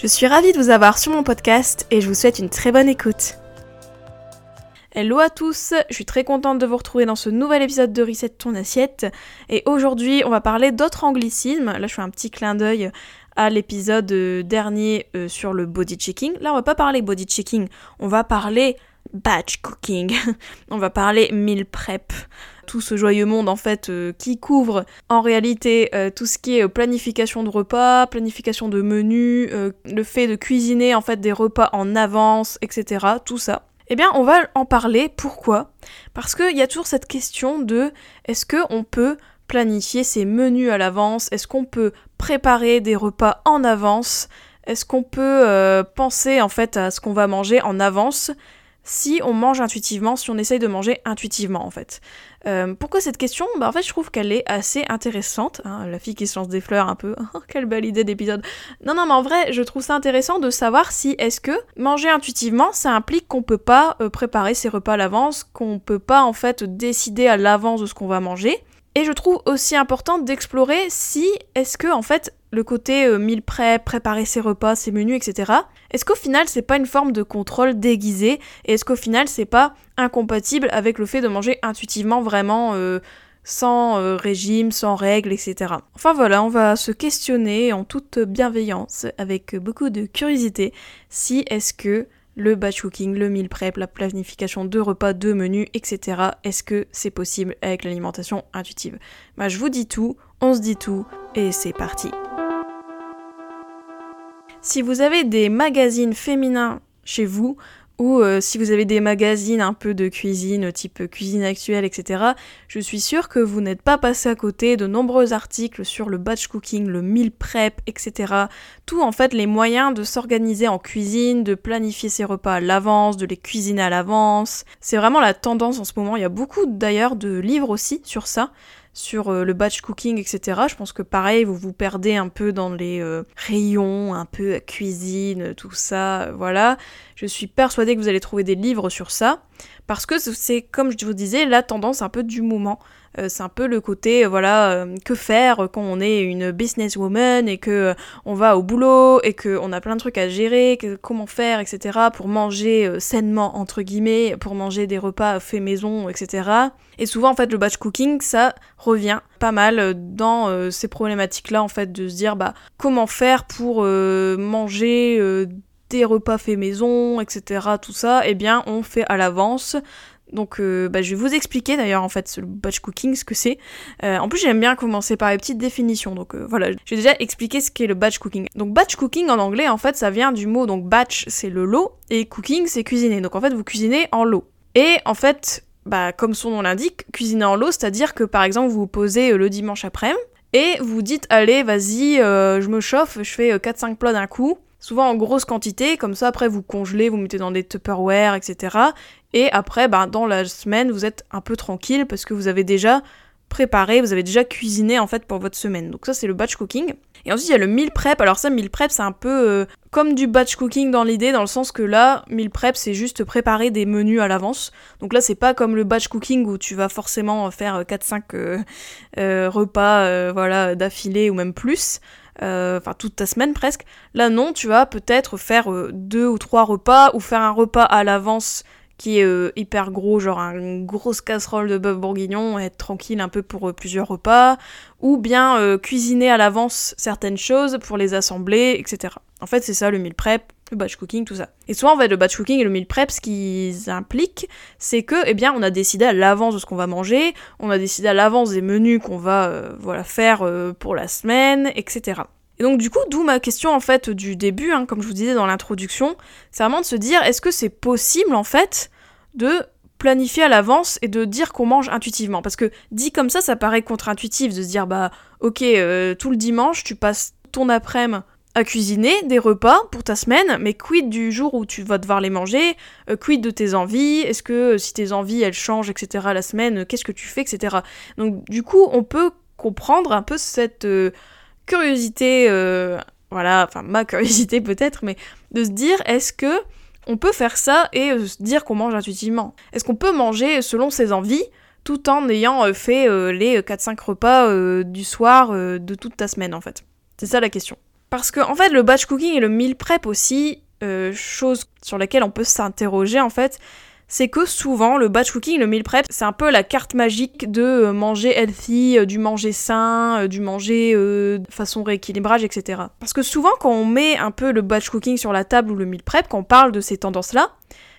Je suis ravie de vous avoir sur mon podcast et je vous souhaite une très bonne écoute. Hello à tous, je suis très contente de vous retrouver dans ce nouvel épisode de Reset ton assiette. Et aujourd'hui, on va parler d'autres anglicismes. Là, je fais un petit clin d'œil à l'épisode euh, dernier euh, sur le body checking. Là, on va pas parler body checking, on va parler batch cooking. on va parler meal prep. Tout ce joyeux monde en fait euh, qui couvre en réalité tout ce qui est planification de repas, planification de menus, le fait de cuisiner en fait des repas en avance, etc. Tout ça. Eh bien, on va en parler. Pourquoi? Parce qu'il y a toujours cette question de est-ce qu'on peut planifier ses menus à l'avance? Est-ce qu'on peut préparer des repas en avance? Est-ce qu'on peut euh, penser en fait à ce qu'on va manger en avance? Si on mange intuitivement, si on essaye de manger intuitivement en fait. Euh, pourquoi cette question? Bah, En fait, je trouve qu'elle est assez intéressante. Hein, la fille qui se lance des fleurs un peu. Oh, quelle belle idée d'épisode. Non, non, mais en vrai, je trouve ça intéressant de savoir si est-ce que manger intuitivement, ça implique qu'on peut pas euh, préparer ses repas à l'avance, qu'on peut pas en fait décider à l'avance de ce qu'on va manger. Et je trouve aussi important d'explorer si est-ce que en fait le côté euh, mille prep, préparer ses repas, ses menus, etc. Est-ce qu'au final c'est pas une forme de contrôle déguisé et est-ce qu'au final c'est pas incompatible avec le fait de manger intuitivement vraiment euh, sans euh, régime, sans règles, etc. Enfin voilà, on va se questionner en toute bienveillance, avec beaucoup de curiosité, si est-ce que le batch cooking, le meal prep, la planification de repas, de menus, etc. Est-ce que c'est possible avec l'alimentation intuitive? Bah je vous dis tout, on se dit tout, et c'est parti. Si vous avez des magazines féminins chez vous, ou euh, si vous avez des magazines un peu de cuisine, type cuisine actuelle, etc., je suis sûre que vous n'êtes pas passé à côté de nombreux articles sur le batch cooking, le meal prep, etc. Tout en fait les moyens de s'organiser en cuisine, de planifier ses repas à l'avance, de les cuisiner à l'avance. C'est vraiment la tendance en ce moment. Il y a beaucoup d'ailleurs de livres aussi sur ça sur euh, le batch cooking, etc. Je pense que pareil, vous vous perdez un peu dans les euh, rayons, un peu cuisine, tout ça, voilà. Je suis persuadée que vous allez trouver des livres sur ça, parce que c'est, comme je vous disais, la tendance un peu du moment. Euh, c'est un peu le côté, euh, voilà, euh, que faire quand on est une businesswoman et que on va au boulot et qu'on a plein de trucs à gérer, comment faire, etc. pour manger sainement, entre guillemets, pour manger des repas faits maison, etc. Et souvent, en fait, le batch cooking, ça revient pas mal dans ces problématiques-là, en fait, de se dire, bah, comment faire pour manger des repas faits maison, etc. Tout ça, eh bien, on fait à l'avance. Donc euh, bah, je vais vous expliquer d'ailleurs en fait le batch cooking, ce que c'est. Euh, en plus j'aime bien commencer par les petites définitions, donc euh, voilà, je vais déjà expliquer ce qu'est le batch cooking. Donc batch cooking en anglais en fait ça vient du mot, donc batch c'est le lot, et cooking c'est cuisiner. Donc en fait vous cuisinez en lot. Et en fait, bah, comme son nom l'indique, cuisiner en lot, c'est-à-dire que par exemple vous vous posez le dimanche après-midi, et vous dites allez vas-y je me chauffe, je fais 4-5 plats d'un coup, souvent en grosse quantité, comme ça après vous congelez, vous mettez dans des Tupperware, etc. Et après, ben, dans la semaine, vous êtes un peu tranquille parce que vous avez déjà préparé, vous avez déjà cuisiné en fait pour votre semaine. Donc ça c'est le batch cooking. Et ensuite il y a le meal prep. Alors ça meal prep c'est un peu euh, comme du batch cooking dans l'idée dans le sens que là meal prep c'est juste préparer des menus à l'avance. Donc là c'est pas comme le batch cooking où tu vas forcément faire 4 5 euh, euh, repas voilà d'affilée ou même plus. Enfin toute ta semaine presque. Là non, tu vas peut-être faire deux ou trois repas ou faire un repas à l'avance qui est euh, hyper gros, genre une grosse casserole de bœuf bourguignon, être tranquille un peu pour euh, plusieurs repas, ou bien euh, cuisiner à l'avance certaines choses pour les assembler, etc. En fait, c'est ça le meal prep, le batch cooking, tout ça. Et souvent, en fait, le batch cooking et le meal prep, ce qu'ils impliquent, c'est que, eh bien, on a décidé à l'avance de ce qu'on va manger, on a décidé à l'avance des menus qu'on va, voilà, faire pour la semaine, etc. Et donc du coup, d'où ma question en fait du début, hein, comme je vous disais dans l'introduction, c'est vraiment de se dire est-ce que c'est possible en fait de planifier à l'avance et de dire qu'on mange intuitivement? Parce que dit comme ça, ça paraît contre-intuitif de se dire bah ok, euh, tout le dimanche, tu passes ton après-midi à cuisiner des repas pour ta semaine, mais quid du jour où tu vas devoir les manger, euh, quid de tes envies, est-ce que euh, si tes envies elles changent, etc. la semaine, euh, qu'est-ce que tu fais, etc. Donc du coup, on peut comprendre un peu cette curiosité, voilà, enfin ma curiosité peut-être, mais de se dire est-ce que on peut faire ça et se dire qu'on mange intuitivement? Est-ce qu'on peut manger selon ses envies tout en ayant fait les 4-5 repas du soir de toute ta semaine en fait? C'est ça la question. Parce que en fait, le batch cooking et le meal prep aussi, euh, chose sur laquelle on peut s'interroger en fait, c'est que souvent le batch cooking, le meal prep, c'est un peu la carte magique de euh, manger healthy, euh, du manger sain, du manger façon rééquilibrage, etc. Parce que souvent quand on met un peu le batch cooking sur la table ou le meal prep, quand on parle de ces tendances-là,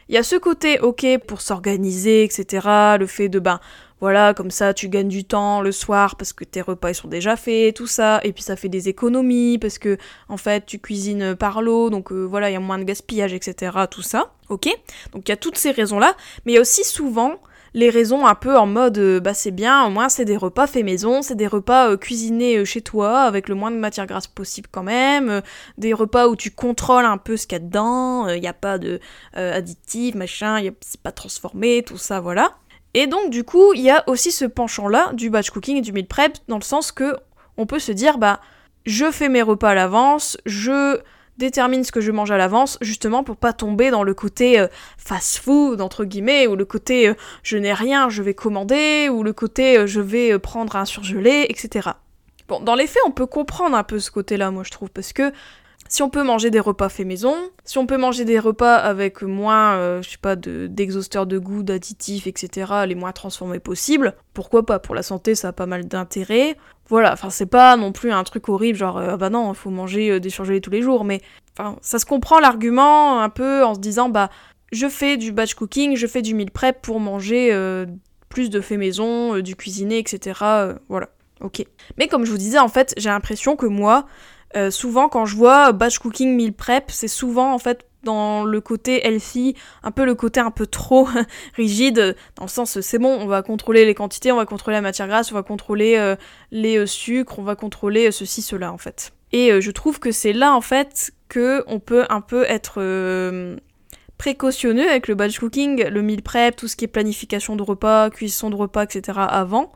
il y a ce côté ok pour s'organiser, etc. Le fait de ben voilà, comme ça tu gagnes du temps le soir parce que tes repas ils sont déjà faits, tout ça, et puis ça fait des économies parce que en fait tu cuisines par l'eau, donc euh, voilà, il y a moins de gaspillage, etc. Tout ça, ok? Donc il y a toutes ces raisons-là, mais il y a aussi souvent les raisons un peu en mode euh, bah c'est bien, au moins c'est des repas faits maison, c'est des repas euh, cuisinés chez toi avec le moins de matière grasse possible quand même, des repas où tu contrôles un peu ce qu'il y a dedans, il n'y a pas de additifs, machin, c'est pas transformé, tout ça, voilà. Et donc du coup, il y a aussi ce penchant-là du batch cooking et du meal prep dans le sens que on peut se dire bah je fais mes repas à l'avance, je détermine ce que je mange à l'avance justement pour pas tomber dans le côté euh, fast food entre guillemets ou le côté euh, je n'ai rien, je vais commander ou le côté euh, je vais prendre un surgelé, etc. Bon, dans les faits, on peut comprendre un peu ce côté-là, moi je trouve, parce que si on peut manger des repas faits maison, si on peut manger des repas avec moins, euh, je sais pas, d'exhausteurs de, goût, d'additifs, etc., les moins transformés possibles, pourquoi pas Pour la santé, ça a pas mal d'intérêt. Voilà, enfin, c'est pas non plus un truc horrible, genre, euh, ah bah non, faut manger euh, des surgelés tous les jours, mais enfin, ça se comprend l'argument un peu en se disant, bah, je fais du batch cooking, je fais du meal prep pour manger plus de fait maison, du cuisiné, etc., voilà. Ok. Mais comme je vous disais, en fait, j'ai l'impression que moi, euh, souvent quand je vois batch cooking, meal prep, c'est souvent en fait dans le côté healthy, un peu le côté un peu trop rigide, dans le sens c'est bon, on va contrôler les quantités, on va contrôler la matière grasse, on va contrôler euh, les euh, sucres, on va contrôler ceci, cela en fait. Et je trouve que c'est là en fait que on peut un peu être précautionneux avec le batch cooking, le meal prep, tout ce qui est planification de repas, cuisson de repas, etc. avant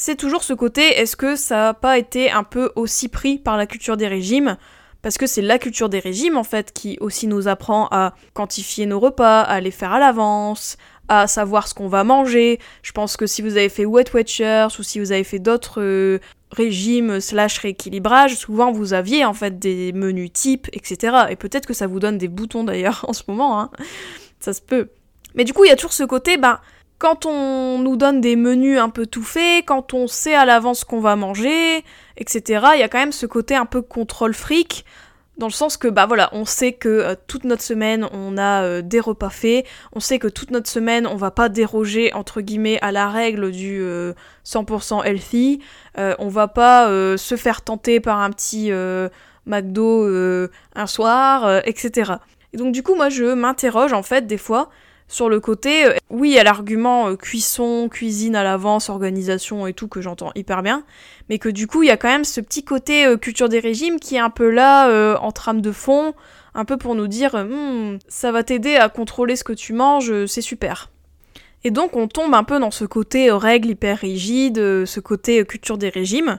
c'est toujours ce côté, est-ce que ça n'a pas été un peu aussi pris par la culture des régimes? Parce que c'est la culture des régimes en fait qui aussi nous apprend à quantifier nos repas, à les faire à l'avance, à savoir ce qu'on va manger. Je pense que si vous avez fait Wet Watchers ou si vous avez fait d'autres euh, régimes slash rééquilibrage, souvent vous aviez en fait des menus types, etc. Et peut-être que ça vous donne des boutons d'ailleurs en ce moment, hein. ça se peut. Mais du coup, il y a toujours ce côté, bah quand on nous donne des menus un peu tout faits, quand on sait à l'avance ce qu'on va manger, etc., il y a quand même ce côté un peu contrôle fric, dans le sens que, bah voilà, on sait que euh, toute notre semaine, on a euh, des repas faits, on sait que toute notre semaine, on va pas déroger, entre guillemets, à la règle du 100% euh, healthy, on va pas se faire tenter par un petit McDo un soir, etc. Et donc du coup, moi, je m'interroge, en fait, des fois, sur le côté, euh, oui, il y a l'argument euh, cuisson, cuisine à l'avance, organisation et tout que j'entends hyper bien, mais que du coup, il y a quand même ce petit côté euh, culture des régimes qui est un peu là en trame de fond, un peu pour nous dire hmm, ça va t'aider à contrôler ce que tu manges, c'est super. Et donc on tombe un peu dans ce côté règle hyper rigide, ce côté culture des régimes,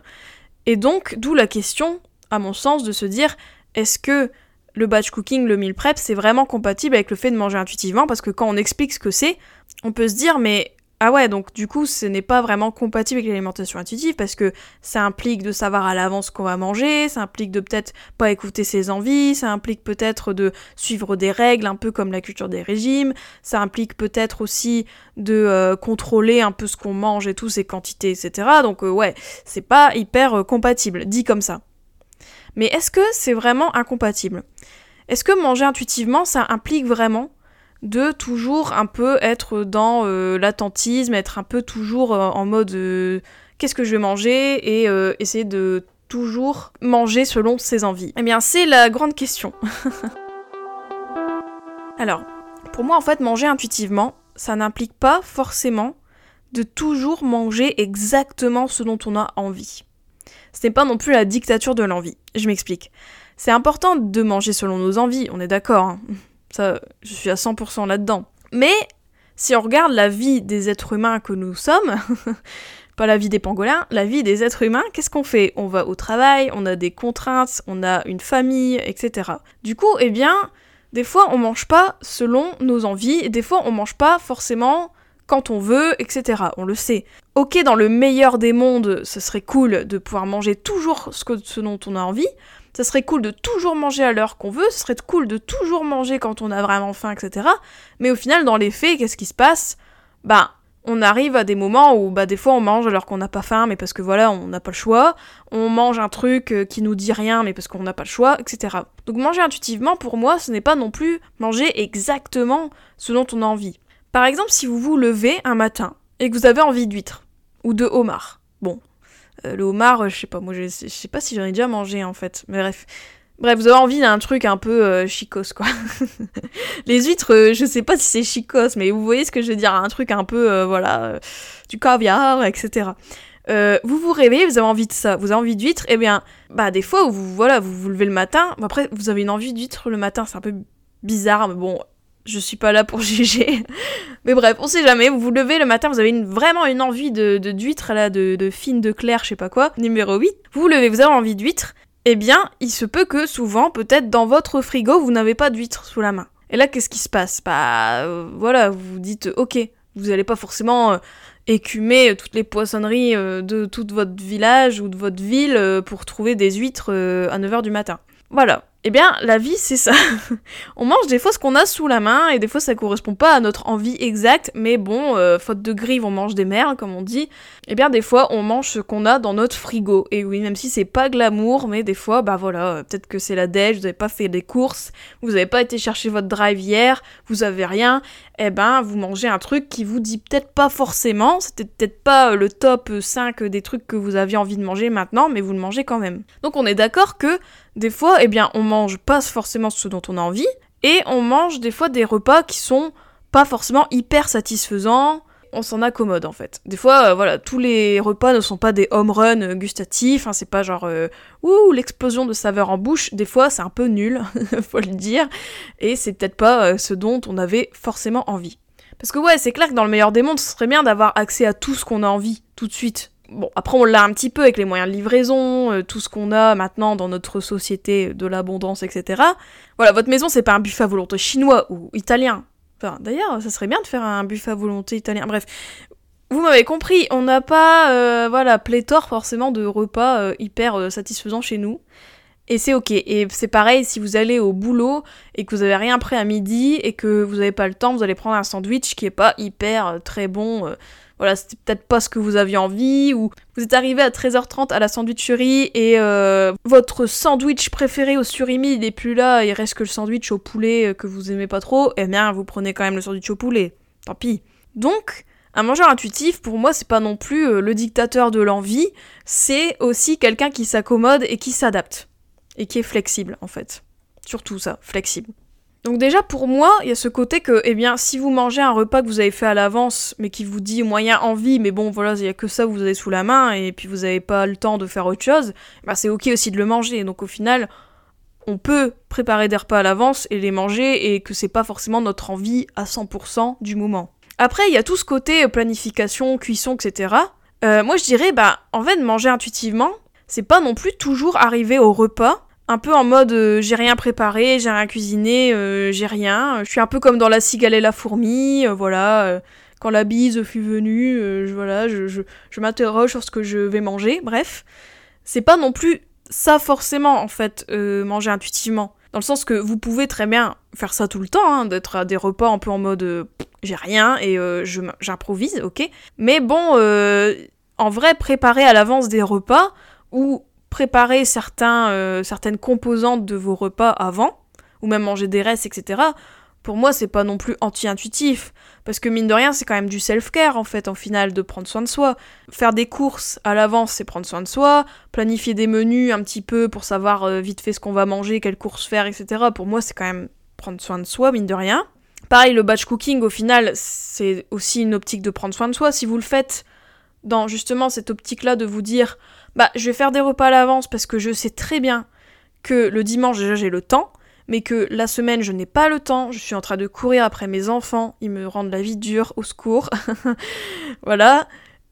et donc d'où la question, à mon sens, de se dire est-ce que le batch cooking, le meal prep, c'est vraiment compatible avec le fait de manger intuitivement parce que quand on explique ce que c'est, on peut se dire mais ah ouais, donc du coup, ce n'est pas vraiment compatible avec l'alimentation intuitive parce que ça implique de savoir à l'avance ce qu'on va manger, ça implique de peut-être pas écouter ses envies, ça implique peut-être de suivre des règles un peu comme la culture des régimes, ça implique peut-être aussi de euh, contrôler un peu ce qu'on mange et tout, ses quantités, etc. Donc euh, ouais, c'est pas hyper euh, compatible, dit comme ça. Mais est-ce que c'est vraiment incompatible? Est-ce que manger intuitivement, ça implique vraiment de toujours un peu être dans euh, l'attentisme, être un peu toujours euh, en mode euh, qu'est-ce que je vais manger et essayer de toujours manger selon ses envies? Eh bien, c'est la grande question. Alors, pour moi, en fait, manger intuitivement, ça n'implique pas forcément de toujours manger exactement ce dont on a envie. Ce n'est pas non plus la dictature de l'envie. Je m'explique. C'est important de manger selon nos envies, on est d'accord. hein. Ça, je suis à 100% là-dedans. Mais si on regarde la vie des êtres humains que nous sommes, pas la vie des pangolins, la vie des êtres humains, qu'est-ce qu'on fait? On va au travail, on a des contraintes, on a une famille, etc. Du coup, eh bien, des fois on mange pas selon nos envies, des fois on mange pas forcément quand on veut, etc. On le sait. Ok, dans le meilleur des mondes, ce serait cool de pouvoir manger toujours ce, que, dont on a envie. Ça serait cool de toujours manger à l'heure qu'on veut, ce serait cool de toujours manger quand on a vraiment faim, etc. Mais au final, dans les faits, qu'est-ce qui se passe? Bah, on arrive à des moments où bah des fois on mange alors qu'on n'a pas faim mais parce que voilà on n'a pas le choix, on mange un truc euh, qui nous dit rien mais parce qu'on n'a pas le choix, etc. Donc manger intuitivement pour moi ce n'est pas non plus manger exactement ce dont on a envie. Par exemple si vous vous levez un matin et que vous avez envie d'huître ou de homard, bon euh, le homard euh, je sais pas moi je, sais pas si j'en ai déjà mangé en fait, mais bref. Bref, vous avez envie d'un truc un peu euh, chicos, quoi. les huîtres, euh, je sais pas si c'est chicos, mais vous voyez ce que je veux dire, un truc un peu, euh, voilà, du caviar, etc. Vous vous réveillez, vous avez envie de ça, vous avez envie d'huîtres, et bien, bah des fois, vous, voilà, vous vous levez le matin, après, vous avez une envie d'huîtres le matin, c'est un peu bizarre, mais bon, je suis pas là pour juger. mais bref, on sait jamais, vous vous levez le matin, vous avez vraiment une envie de d'huîtres, là, de, de fines, de clair, je sais pas quoi, numéro 8. Vous vous levez, vous avez envie d'huîtres, eh bien, il se peut que souvent, peut-être dans votre frigo, vous n'avez pas d'huîtres sous la main. Et là, qu'est-ce qui se passe? Bah, euh, voilà, vous vous dites, ok, vous n'allez pas forcément euh, écumer toutes les poissonneries euh, de tout votre village ou de votre ville euh, pour trouver des huîtres euh, à 9h du matin. Voilà. Eh bien, la vie, c'est ça. on mange des fois ce qu'on a sous la main, et des fois ça correspond pas à notre envie exacte, mais bon, euh, faute de grive, on mange des merdes, comme on dit. Eh bien, des fois, on mange ce qu'on a dans notre frigo. Et oui, même si c'est pas glamour, mais des fois, bah voilà, euh, peut-être que c'est la déj, vous avez pas fait des courses, vous avez pas été chercher votre drive hier, vous avez rien, eh ben, vous mangez un truc qui vous dit peut-être pas forcément, c'était peut-être pas euh, le top 5 des trucs que vous aviez envie de manger maintenant, mais vous le mangez quand même. Donc on est d'accord que des fois, eh bien, on mange pas forcément ce dont on a envie, et on mange des fois des repas qui sont pas forcément hyper satisfaisants. On s'en accommode en fait. Des fois, euh, voilà, tous les repas ne sont pas des home runs euh, gustatifs. hein, c'est pas genre euh, ouh l'explosion de saveur en bouche. Des fois, c'est un peu nul, faut le dire. Et c'est peut-être pas euh, ce dont on avait forcément envie. Parce que ouais, c'est clair que dans le meilleur des mondes, ce serait bien d'avoir accès à tout ce qu'on a envie tout de suite. Bon, après on l'a un petit peu avec les moyens de livraison, euh, tout ce qu'on a maintenant dans notre société de l'abondance, etc. Voilà, votre maison c'est pas un buffet à volonté chinois ou italien. Enfin, d'ailleurs, ça serait bien de faire un buffet à volonté italien. Bref, vous m'avez compris, on n'a pas, euh, voilà, pléthore forcément de repas euh, hyper satisfaisants chez nous. Et c'est ok. Et c'est pareil, si vous allez au boulot et que vous avez rien prêt à midi et que vous n'avez pas le temps, vous allez prendre un sandwich qui est pas hyper très bon. Voilà, c'était peut-être pas ce que vous aviez envie, ou vous êtes arrivé à 13h30 à la sandwicherie et euh, votre sandwich préféré au surimi il est plus là, il reste que le sandwich au poulet euh, que vous aimez pas trop, eh bien vous prenez quand même le sandwich au poulet. Tant pis. Donc, un mangeur intuitif, pour moi, c'est pas non plus euh, le dictateur de l'envie, c'est aussi quelqu'un qui s'accommode et qui s'adapte. Et qui est flexible, en fait. Surtout ça, flexible. Donc déjà, pour moi, il y a ce côté que, eh bien, si vous mangez un repas que vous avez fait à l'avance, mais qui vous dit moyen envie, mais bon, voilà, il y a que ça que vous avez sous la main, et puis vous n'avez pas le temps de faire autre chose, bah c'est ok aussi de le manger. Donc au final, on peut préparer des repas à l'avance et les manger, et que c'est pas forcément notre envie à 100% du moment. Après, il y a tout ce côté euh, planification, cuisson, etc. Euh, moi, je dirais, bah, en fait, manger intuitivement, c'est pas non plus toujours arriver au repas un peu en mode euh, j'ai rien préparé, j'ai rien cuisiné, euh, j'ai rien. Je suis un peu comme dans la cigale et la fourmi, euh, voilà. quand la bise fut venue, je, voilà, je, m'interroge sur ce que je vais manger. Bref, c'est pas non plus ça forcément en fait, manger intuitivement. Dans le sens que vous pouvez très bien faire ça tout le temps, hein, d'être à des repas un peu en mode j'ai rien et j'improvise, ok. Mais bon, en vrai, préparer à l'avance des repas ou préparer certains, euh, certaines composantes de vos repas avant, ou même manger des restes, etc., pour moi, c'est pas non plus anti-intuitif. Parce que mine de rien, c'est quand même du self-care, en fait, en final, de prendre soin de soi. Faire des courses à l'avance, c'est prendre soin de soi. Planifier des menus un petit peu pour savoir euh, vite fait ce qu'on va manger, quelles courses faire, etc. Pour moi, c'est quand même prendre soin de soi, mine de rien. Pareil, le batch cooking, au final, c'est aussi une optique de prendre soin de soi. Si vous le faites dans justement cette optique-là de vous dire, bah, je vais faire des repas à l'avance parce que je sais très bien que le dimanche déjà j'ai le temps, mais que la semaine je n'ai pas le temps, je suis en train de courir après mes enfants, ils me rendent la vie dure, au secours, voilà,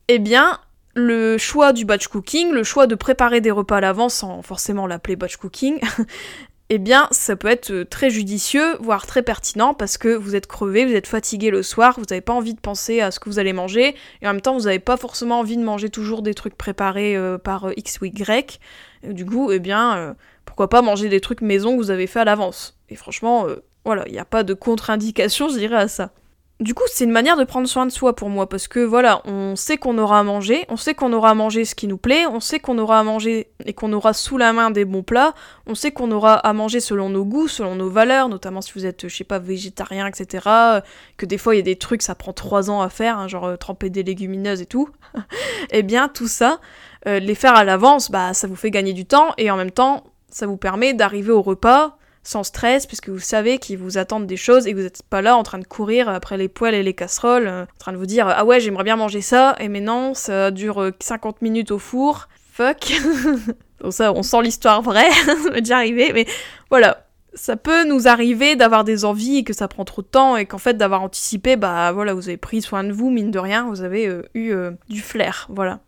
eh bien le choix du batch cooking, le choix de préparer des repas à l'avance sans forcément l'appeler batch cooking, eh bien, ça peut être euh, très judicieux, voire très pertinent, parce que vous êtes crevé, vous êtes fatigué le soir, vous n'avez pas envie de penser à ce que vous allez manger, et en même temps, vous n'avez pas forcément envie de manger toujours des trucs préparés euh, par euh, X ou Y. du coup, eh bien, pourquoi pas manger des trucs maison que vous avez fait à l'avance. Et franchement, voilà, il n'y a pas de contre-indication, je dirais, à ça. Du coup, c'est une manière de prendre soin de soi pour moi, parce que voilà, on sait qu'on aura à manger, on sait qu'on aura à manger ce qui nous plaît, on sait qu'on aura à manger et qu'on aura sous la main des bons plats, on sait qu'on aura à manger selon nos goûts, selon nos valeurs, notamment si vous êtes, je sais pas, végétarien, etc. Que des fois il y a des trucs, ça prend trois ans à faire, hein, genre euh, tremper des légumineuses et tout. eh bien, tout ça, euh, les faire à l'avance, bah ça vous fait gagner du temps et en même temps, ça vous permet d'arriver au repas sans stress, puisque vous savez qu'ils vous attendent des choses et que vous n'êtes pas là en train de courir après les poêles et les casseroles, euh, en train de vous dire ah ouais j'aimerais bien manger ça, et mais non, ça dure 50 euh, minutes au four, fuck. Donc ça, on sent l'histoire vraie, ça m'est déjà arrivé, mais voilà. Ça peut nous arriver d'avoir des envies et que ça prend trop de temps et qu'en fait d'avoir anticipé, bah voilà, vous avez pris soin de vous, mine de rien, vous avez euh, eu du flair, voilà.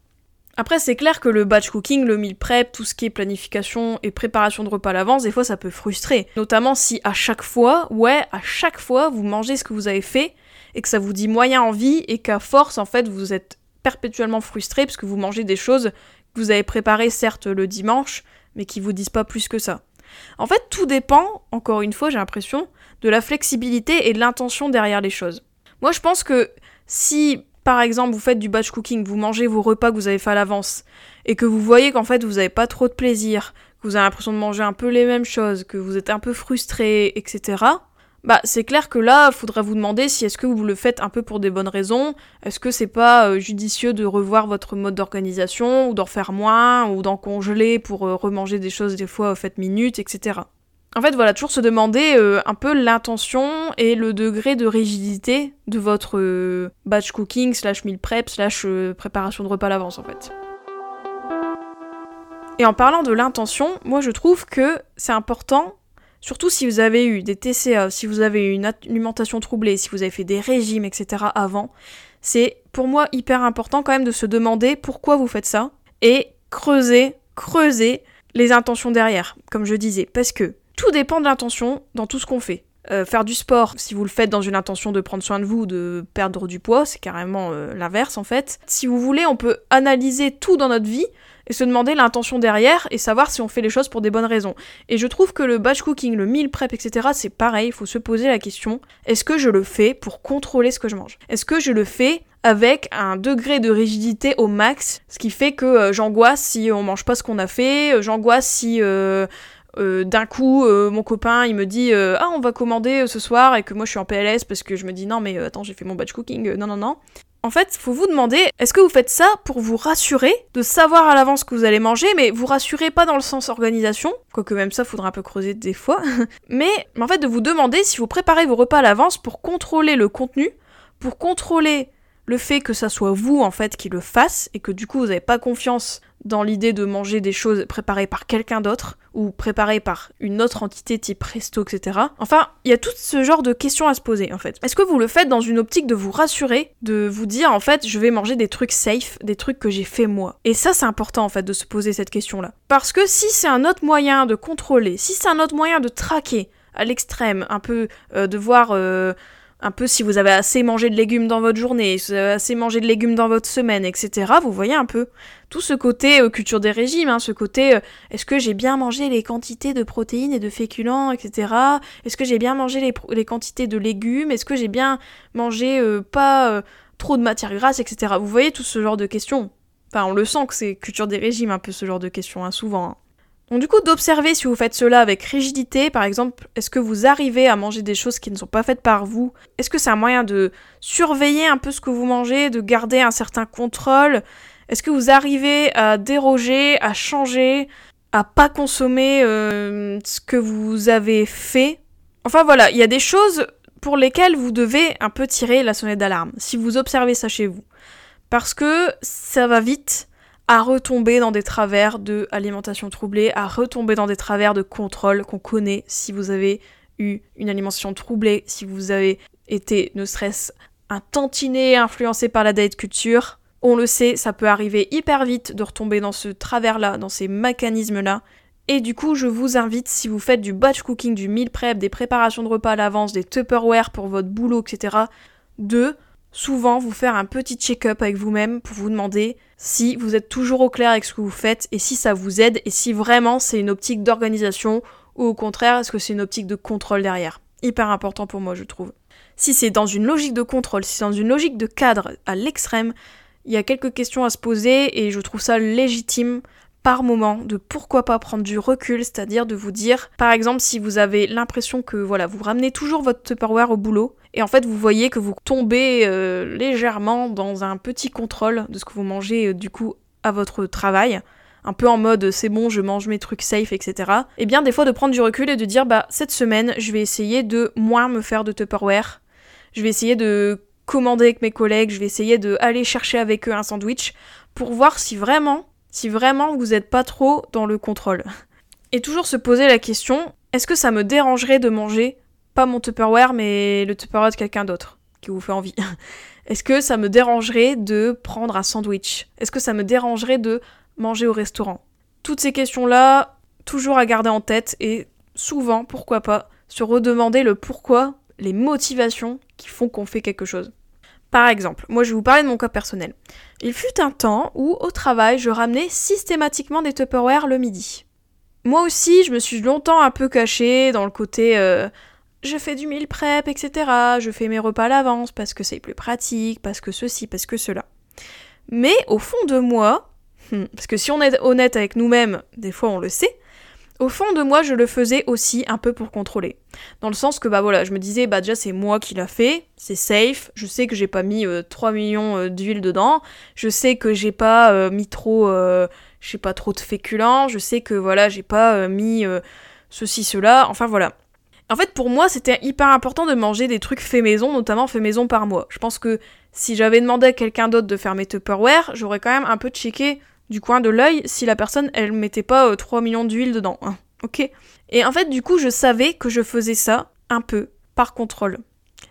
Après, c'est clair que le batch cooking, le meal prep, tout ce qui est planification et préparation de repas à l'avance, des fois ça peut frustrer. Notamment si à chaque fois, ouais, à chaque fois, vous mangez ce que vous avez fait et que ça vous dit moyen envie et qu'à force, en fait, vous êtes perpétuellement frustré parce que vous mangez des choses que vous avez préparées certes le dimanche, mais qui vous disent pas plus que ça. En fait, tout dépend, encore une fois, j'ai l'impression, de la flexibilité et de l'intention derrière les choses. Moi, je pense que si par exemple, vous faites du batch cooking, vous mangez vos repas que vous avez fait à l'avance, et que vous voyez qu'en fait vous n'avez pas trop de plaisir, que vous avez l'impression de manger un peu les mêmes choses, que vous êtes un peu frustré, etc. Bah, c'est clair que là, il faudrait vous demander si est-ce que vous le faites un peu pour des bonnes raisons, est-ce que c'est pas euh, judicieux de revoir votre mode d'organisation, ou d'en faire moins, ou d'en congeler pour euh, remanger des choses des fois faites minutes, etc. En fait, voilà, toujours se demander euh, un peu l'intention et le degré de rigidité de votre euh, batch cooking slash meal prep slash euh, préparation de repas à l'avance, en fait. Et en parlant de l'intention, moi je trouve que c'est important, surtout si vous avez eu des TCA, si vous avez eu une alimentation troublée, si vous avez fait des régimes, etc. avant, c'est pour moi hyper important quand même de se demander pourquoi vous faites ça et creuser, creuser les intentions derrière, comme je disais, parce que tout dépend de l'intention dans tout ce qu'on fait. Euh, faire du sport, si vous le faites dans une intention de prendre soin de vous, de perdre du poids, c'est carrément euh, l'inverse en fait. Si vous voulez, on peut analyser tout dans notre vie et se demander l'intention derrière et savoir si on fait les choses pour des bonnes raisons. Et je trouve que le batch cooking, le meal prep, etc., c'est pareil, il faut se poser la question, est-ce que je le fais pour contrôler ce que je mange? Est-ce que je le fais avec un degré de rigidité au max, ce qui fait que euh, j'angoisse si on mange pas ce qu'on a fait, j'angoisse si d'un coup, euh, mon copain, il me dit euh, Ah, on va commander ce soir, et que moi je suis en PLS parce que je me dis Non, mais attends, j'ai fait mon batch cooking, non, non, non. En fait, faut vous demander est-ce que vous faites ça pour vous rassurer, de savoir à l'avance que vous allez manger, mais vous rassurez pas dans le sens organisation, quoique même ça faudra un peu creuser des fois, mais en fait de vous demander si vous préparez vos repas à l'avance pour contrôler le contenu, pour contrôler le fait que ça soit vous en fait qui le fasse et que du coup vous n'avez pas confiance dans l'idée de manger des choses préparées par quelqu'un d'autre ou préparées par une autre entité type resto, etc. Enfin, il y a tout ce genre de questions à se poser en fait. Est-ce que vous le faites dans une optique de vous rassurer, de vous dire en fait je vais manger des trucs safe, des trucs que j'ai fait moi? Et ça c'est important en fait de se poser cette question là. Parce que si c'est un autre moyen de contrôler, si c'est un autre moyen de traquer à l'extrême, un peu euh, de voir... Euh, un peu si vous avez assez mangé de légumes dans votre journée, si vous avez assez mangé de légumes dans votre semaine, etc. Vous voyez un peu tout ce côté euh, culture des régimes, hein, ce côté euh, est-ce que j'ai bien mangé les quantités de protéines et de féculents, etc. Est-ce que j'ai bien mangé les, les, quantités de légumes? Est-ce que j'ai bien mangé euh, pas trop de matière grasse, etc. Vous voyez tout ce genre de questions. Enfin, on le sent que c'est culture des régimes un peu ce genre de questions, hein, souvent. Hein. Donc du coup, d'observer si vous faites cela avec rigidité, par exemple, est-ce que vous arrivez à manger des choses qui ne sont pas faites par vous? Est-ce que c'est un moyen de surveiller un peu ce que vous mangez, de garder un certain contrôle? Est-ce que vous arrivez à déroger, à changer, à pas consommer euh, ce que vous avez fait? Enfin voilà, il y a des choses pour lesquelles vous devez un peu tirer la sonnette d'alarme, si vous observez ça chez vous. Parce que ça va vite, à retomber dans des travers de alimentation troublée, à retomber dans des travers de contrôle qu'on connaît si vous avez eu une alimentation troublée, si vous avez été, ne serait-ce un tantinet influencé par la diet culture. On le sait, ça peut arriver hyper vite de retomber dans ce travers-là, dans ces mécanismes-là. Et du coup, je vous invite, si vous faites du batch cooking, du meal prep, des préparations de repas à l'avance, des Tupperware pour votre boulot, etc., de souvent vous faire un petit check-up avec vous-même pour vous demander si vous êtes toujours au clair avec ce que vous faites et si ça vous aide et si vraiment c'est une optique d'organisation ou au contraire est-ce que c'est une optique de contrôle derrière. Hyper important pour moi je trouve. Si c'est dans une logique de contrôle, si c'est dans une logique de cadre à l'extrême, il y a quelques questions à se poser et je trouve ça légitime par moment de pourquoi pas prendre du recul, c'est-à-dire de vous dire, par exemple, si vous avez l'impression que voilà, vous ramenez toujours votre Tupperware au boulot, et en fait vous voyez que vous tombez euh, légèrement dans un petit contrôle de ce que vous mangez euh, du coup à votre travail, un peu en mode c'est bon, je mange mes trucs safe, etc. Et bien des fois de prendre du recul et de dire bah cette semaine je vais essayer de moins me faire de Tupperware, je vais essayer de commander avec mes collègues, je vais essayer de aller chercher avec eux un sandwich pour voir si vraiment si vraiment vous n'êtes pas trop dans le contrôle. Et toujours se poser la question, est-ce que ça me dérangerait de manger pas mon Tupperware mais le Tupperware de quelqu'un d'autre qui vous fait envie? Est-ce que ça me dérangerait de prendre un sandwich? Est-ce que ça me dérangerait de manger au restaurant? Toutes ces questions-là, toujours à garder en tête et souvent, pourquoi pas, se redemander le pourquoi, les motivations qui font qu'on fait quelque chose. Par exemple, moi je vais vous parler de mon cas personnel. Il fut un temps où, au travail, je ramenais systématiquement des Tupperware le midi. Moi aussi, je me suis longtemps un peu cachée dans le côté euh, je fais du meal prep, etc. Je fais mes repas à l'avance parce que c'est plus pratique, parce que ceci, parce que cela. Mais au fond de moi, hmm, parce que si on est honnête avec nous-mêmes, des fois on le sait, au fond de moi, je le faisais aussi un peu pour contrôler. Dans le sens que, bah voilà, je me disais, bah déjà c'est moi qui l'a fait, c'est safe, je sais que j'ai pas mis 3 euh, millions euh, d'huile dedans, je sais que j'ai pas euh, mis trop, je sais pas, trop de féculents, je sais que voilà, j'ai pas mis ceci, cela, enfin voilà. En fait, pour moi, c'était hyper important de manger des trucs faits maison, notamment faits maison par moi. Je pense que si j'avais demandé à quelqu'un d'autre de faire mes Tupperware, j'aurais quand même un peu checké du coin de l'œil si la personne elle mettait pas 3 euh, millions d'huile dedans. Hein. ok Et en fait, du coup, je savais que je faisais ça un peu par contrôle.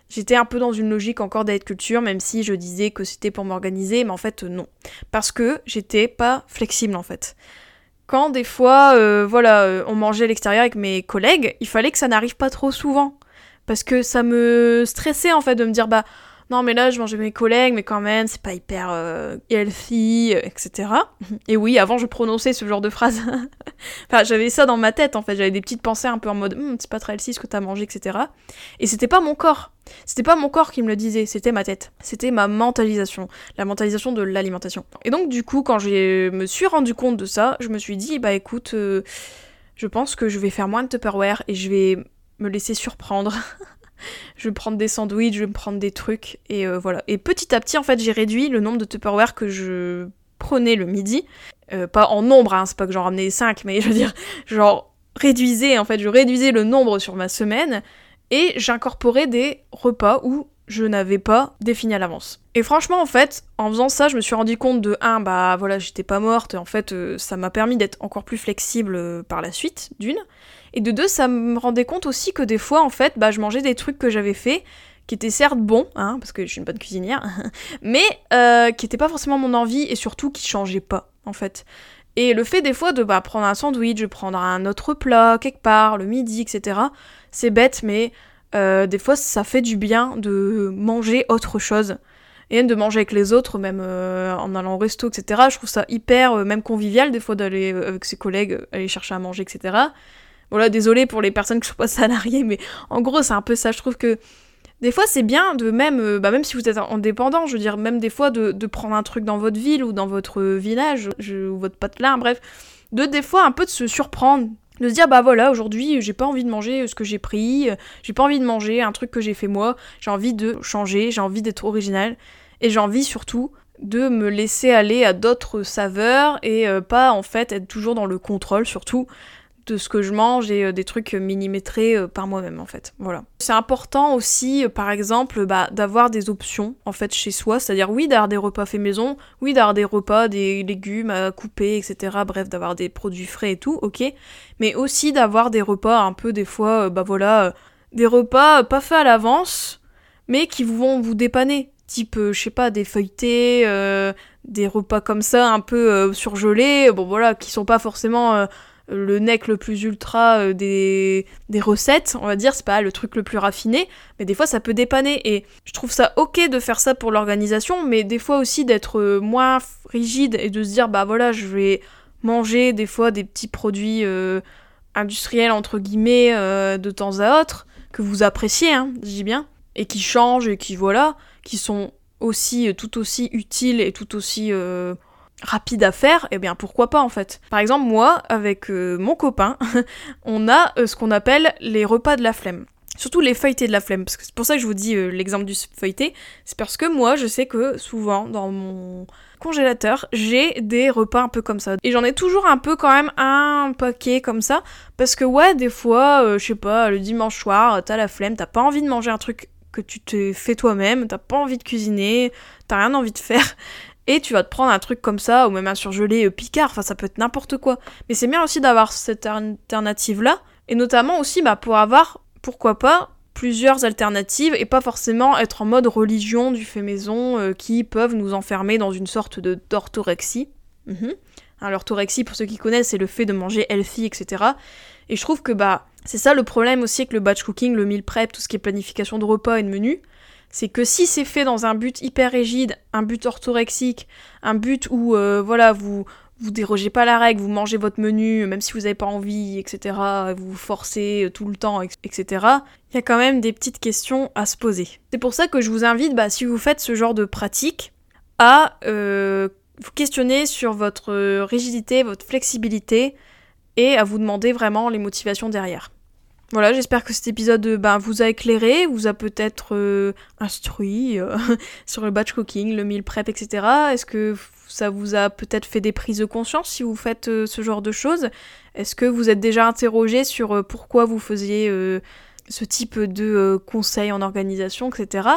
J'étais un peu dans une logique encore d'être culture, même si je disais que c'était pour m'organiser, mais en fait, non. Parce que j'étais pas flexible en fait. Quand des fois, euh, voilà, euh, on mangeait à l'extérieur avec mes collègues, il fallait que ça n'arrive pas trop souvent. Parce que ça me stressait en fait de me dire, bah, non mais là je mangeais mes collègues mais quand même c'est pas hyper euh, healthy etc et oui avant je prononçais ce genre de phrase. Enfin j'avais ça dans ma tête en fait. J'avais des petites pensées un peu en mode hm, c'est pas très healthy ce que t'as mangé etc et c'était pas mon corps. C'était pas mon corps qui me le disait c'était ma tête. C'était ma mentalisation la mentalisation de l'alimentation. Et donc du coup quand je me suis rendu compte de ça je me suis dit bah écoute euh, je pense que je vais faire moins de Tupperware et je vais me laisser surprendre je vais prendre des sandwichs, je vais me prendre des trucs, et euh, voilà. Et petit à petit, en fait, j'ai réduit le nombre de Tupperware que je prenais le midi. Euh, pas en nombre, hein, c'est pas que j'en ramenais 5, mais je veux dire, genre, réduisais, en fait, je réduisais le nombre sur ma semaine, et j'incorporais des repas où je n'avais pas défini à l'avance. Et franchement, en fait, en faisant ça, je me suis rendu compte de 1, bah voilà, j'étais pas morte, en fait, euh, ça m'a permis d'être encore plus flexible par la suite, d'une. Et de deux, ça me rendait compte aussi que des fois, en fait, bah, je mangeais des trucs que j'avais fait qui étaient certes bons, hein, parce que je suis une bonne cuisinière, mais euh, qui n'étaient pas forcément mon envie et surtout qui changeaient pas, en fait. Et le fait des fois de bah, prendre un sandwich, de prendre un autre plat quelque part, le midi, etc., c'est bête, mais euh, des fois ça fait du bien de manger autre chose. Et même de manger avec les autres, même euh, en allant au resto, etc. Je trouve ça hyper, même convivial des fois d'aller avec ses collègues, aller chercher à manger, etc. Voilà, désolé pour les personnes qui sont pas salariées, mais en gros, c'est un peu ça. Je trouve que des fois, c'est bien de même, euh, bah même si vous êtes indépendant, je veux dire, même des fois de, prendre un truc dans votre ville ou dans votre village, ou votre patelin, bref, de des fois un peu de se surprendre, de se dire bah voilà aujourd'hui j'ai pas envie de manger ce que j'ai pris, j'ai pas envie de manger un truc que j'ai fait moi, j'ai envie de changer, j'ai envie d'être original et j'ai envie surtout de me laisser aller à d'autres saveurs et euh, pas en fait être toujours dans le contrôle surtout de ce que je mange et euh, des trucs millimétrés euh, par moi-même en fait. Voilà. C'est important aussi, euh, par exemple, bah, d'avoir des options en fait chez soi, c'est-à-dire oui d'avoir des repas faits maison, oui d'avoir des repas, des légumes à couper, etc. Bref, d'avoir des produits frais et tout, ok. Mais aussi d'avoir des repas un peu des fois, bah voilà, des repas pas faits à l'avance, mais qui vont vous dépanner. Type, je sais pas, des feuilletés, des repas comme ça, un peu surgelés, bon voilà, qui sont pas forcément le nec le plus ultra euh, des, des recettes, on va dire, c'est pas le truc le plus raffiné, mais des fois ça peut dépanner. Et je trouve ça ok de faire ça pour l'organisation, mais des fois aussi d'être euh, moins rigide et de se dire bah voilà, je vais manger des fois des petits produits euh, industriels entre guillemets de temps à autre que vous appréciez, hein, je bien, et qui changent et qui voilà, qui sont aussi tout aussi utiles et tout aussi rapide à faire, eh bien pourquoi pas en fait. Par exemple, moi, avec euh, mon copain, on a euh, ce qu'on appelle les repas de la flemme. Surtout les feuilletés de la flemme, parce que c'est pour ça que je vous dis euh, l'exemple du feuilleté, c'est parce que moi je sais que souvent dans mon congélateur j'ai des repas un peu comme ça. Et j'en ai toujours un peu quand même un paquet comme ça, parce que ouais, des fois, je sais pas, le dimanche soir, t'as la flemme, t'as pas envie de manger un truc que tu te fais toi-même, t'as pas envie de cuisiner, t'as rien envie de faire et tu vas te prendre un truc comme ça, ou même un surgelé euh, picard, enfin ça peut être n'importe quoi. Mais c'est bien aussi d'avoir cette alternative-là, et notamment aussi bah, pour avoir, pourquoi pas, plusieurs alternatives, et pas forcément être en mode religion du fait maison, euh, qui peuvent nous enfermer dans une sorte de d'orthorexie. Mhm. l'orthorexie, pour ceux qui connaissent, c'est le fait de manger healthy, etc. Et je trouve que bah c'est ça le problème aussi avec le batch cooking, le meal prep, tout ce qui est planification de repas et de menus, c'est que si c'est fait dans un but hyper rigide, un but orthorexique, un but où euh, voilà vous vous dérogez pas la règle, vous mangez votre menu même si vous n'avez pas envie, etc. Vous vous forcez tout le temps, etc. Il y a quand même des petites questions à se poser. C'est pour ça que je vous invite, bah, si vous faites ce genre de pratique, à euh, vous questionner sur votre rigidité, votre flexibilité et à vous demander vraiment les motivations derrière. Voilà, j'espère que cet épisode ben, vous a éclairé, vous a peut-être euh, instruit euh, sur le batch cooking, le meal prep, etc. Est-ce que ça vous a peut-être fait des prises de conscience si vous faites ce genre de choses? Est-ce que vous êtes déjà interrogé sur pourquoi vous faisiez ce type de conseils en organisation, etc.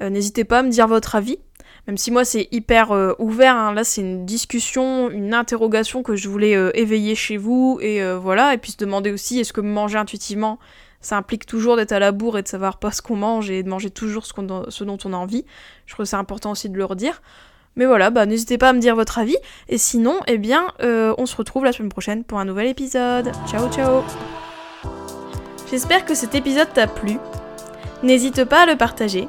N'hésitez pas à me dire votre avis. Même si moi c'est hyper euh, ouvert, hein. là c'est une discussion, une interrogation que je voulais euh, éveiller chez vous et euh, voilà, et puis se demander aussi est-ce que manger intuitivement ça implique toujours d'être à la bourre et de savoir pas ce qu'on mange et de manger toujours ce, dont on a envie? Je trouve c'est important aussi de le redire. Mais voilà, bah n'hésitez pas à me dire votre avis. Et sinon, eh bien, on se retrouve la semaine prochaine pour un nouvel épisode. Ciao ciao J'espère que cet épisode t'a plu. N'hésite pas à le partager